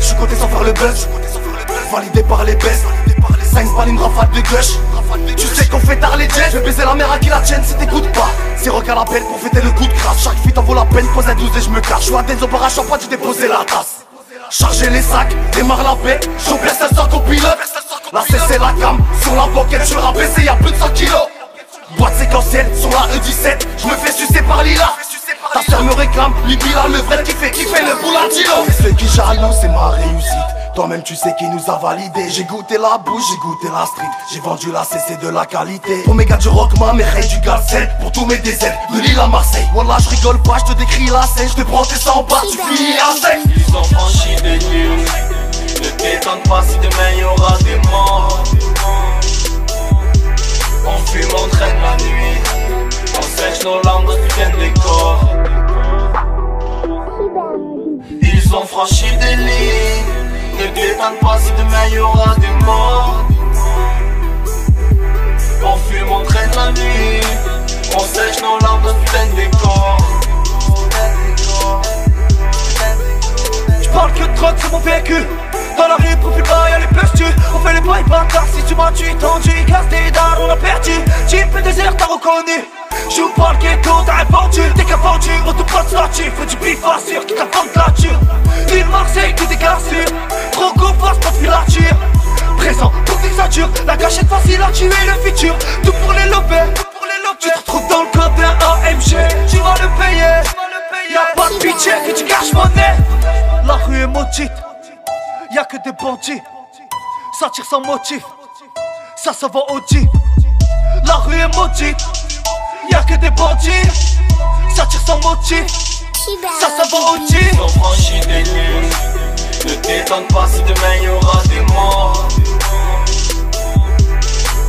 suis côté sans faire le buzz. Validé par les bestes. 5 balles, une rafale de gush. Tu sais qu'on fait tard les jets. Je vais baiser la mère à qui la tienne si t'écoutes pas. C'est rock à la peine pour fêter le coup de grâce. Chaque fuite en vaut la peine, pose à 12 et je me cache. Je suis à Denzo par champagne, tu déposé la tasse. Charger les sacs, démarre la paix. J'en blesse un sac au pilote. La c'est la cam, sur la boquette, je rabaissé, y'a plus de 100 kilos. Boîte séquentielle sur la E17, je me fais sucer par Lila. Ta soeur me réclame, Libila, le vrai qui fait kiffer le boulangino. C'est ce qui jaloux, c'est ma réussite. Toi-même tu sais qui nous a validé. J'ai goûté la bouche, j'ai goûté la street. J'ai vendu la CC de la qualité. Pour mes gars du rock, ma mère du galsen. Pour tous mes déserts, de Lille à Marseille. Wallah je rigole pas, je te décris la scène. Je te prends tes 100 bas, tu finis à sec Ils ont franchi des nuls. Ne t'étonne pas si demain y aura des morts. On fume, on traîne la nuit Sèche nos Ils ont franchi des lignes. Ne t'étonne pas si demain y aura des morts. On fume, on traîne la nuit. On sèche nos larmes de putain des corps. J'parle que de drogue, c'est mon vécu. Dans la rue, profil bas, y'a les tu On fait les bails bâtards, si tu m'as tué, tendu Casse des dards, on a perdu. Jeep et désert, t'as reconnu Joue pas le ghetto, t'as répondu T'es qu'à vendu, on te prend statue Fais du bif sûr, qui t'a vendu la tue Ville Marseille, tout est cassure Trop go, force, pas de filature Présent, pour que ça dure La cachette facile à tuer le futur. Tout pour les lobés Tu te retrouves dans le code d'un AMG Tu vas le payer. Y'a pas de pitié que tu caches mon nez. La rue est maudite. Y'a que des bandits. Ça tire sans motif. Ça, ça va au La rue est maudite Que des bandits. Ça tire sans motif. Ça, ça va au On franchit des nuls Ne t'étonne pas si demain y aura des morts.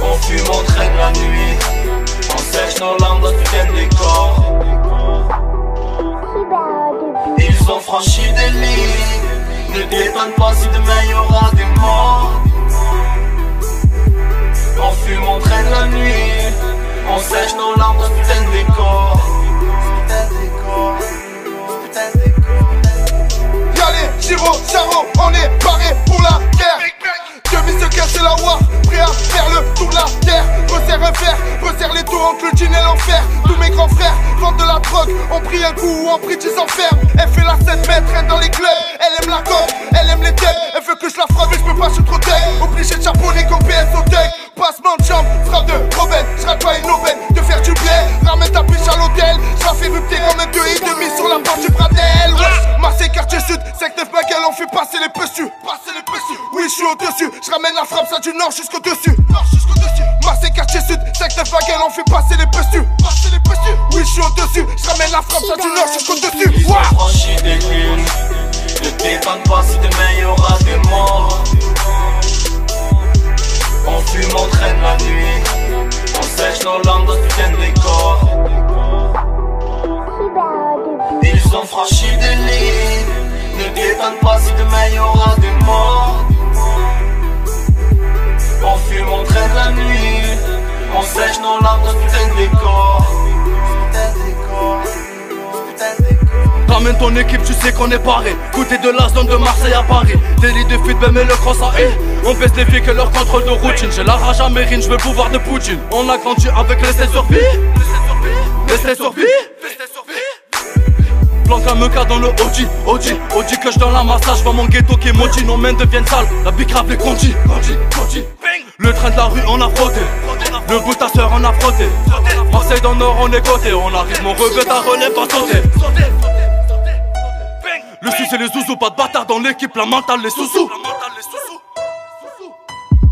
On fume, on traîne la nuit. On sèche nos larmes dans putain des corps Ils ont franchi des lignes ne t'étonne pas si demain y aura des morts Tous mes grands frères vendent de la drogue, ont pris un coup ou en prix ils s'enferment Elle fait la scène maître, dans les clubs. Elle aime la gomme, elle aime les têtes, elle veut que je la frappe mais je peux pas, je suis trop tech Obligé de charbonner comme PS au tech Passement de jambe, frappe de Robin, je pas une aubaine de faire du blé. Ramène ta biche à l'hôtel, je la fais rupter comme un et demi sur la porte du Bradel Wesh, Marseille quartier sud, 5-9 baguettes, on fait passer les pessus Passer les pessus, oui je suis au dessus, je ramène la frappe ça du nord jusqu'au dessus. Nord jusqu'au dessus. Marseille quartier sud, 5-9 baguettes, on fait passer les pessus Passer les pessus, oui je suis au dessus, je ramène la frappe ça du nord jusqu'au dessus. Ils ont franchi des lignes ne t'étonne pas si demain y aura des morts. On fume, on traîne la nuit. On sèche nos langues dans putain de décor Ils ont franchi des lignes Ne t'étonne pas si demain y aura des morts On fume, on traîne la nuit On sèche nos larmes dans putain de décor Ramène ton équipe, tu sais qu'on est paré. Côté de la zone de Marseille à Paris. Délit de fuite, mais le cross à E. On baisse les filles que leur contrôle de routine. J'ai la rage à Mérine, je veux pouvoir de Poutine. On a grandi avec les sur vie. Les sur vie. Planque un meca dans le Audi, Audi, Audi que je dans la massage, vois mon ghetto qui est maudit, nos mains deviennent sales, la bicrave les conduit, Le train de la rue on a frotté, le bout ta soeur on a frotté, Marseille dans le nord on est côté, on arrive mon revêt ta relève pas sauter. Le sous c'est les zouzous, pas de bâtard dans l'équipe, la mentale les sous-sous.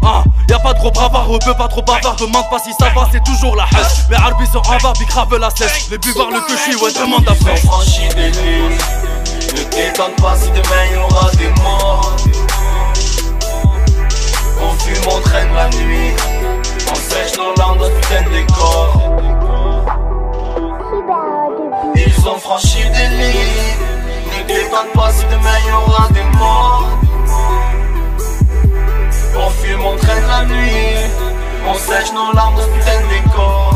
Ah, y'a pas trop bravard, peu pas trop bavard, demande pas si ça va, c'est toujours la haine. Les arbis sont en bas, grave la sèche. Les buvards, le que je suis, ouais, demande à faire. franchi des lignes, ne t'étonne pas si demain y aura des morts. On fume, on traîne la nuit, on sèche nos langues dans putain de décor. Ils ont franchi des lignes. Ne t'étonne pas si demain y aura des morts On fume, on traîne la nuit. On sèche nos larmes de putain de décor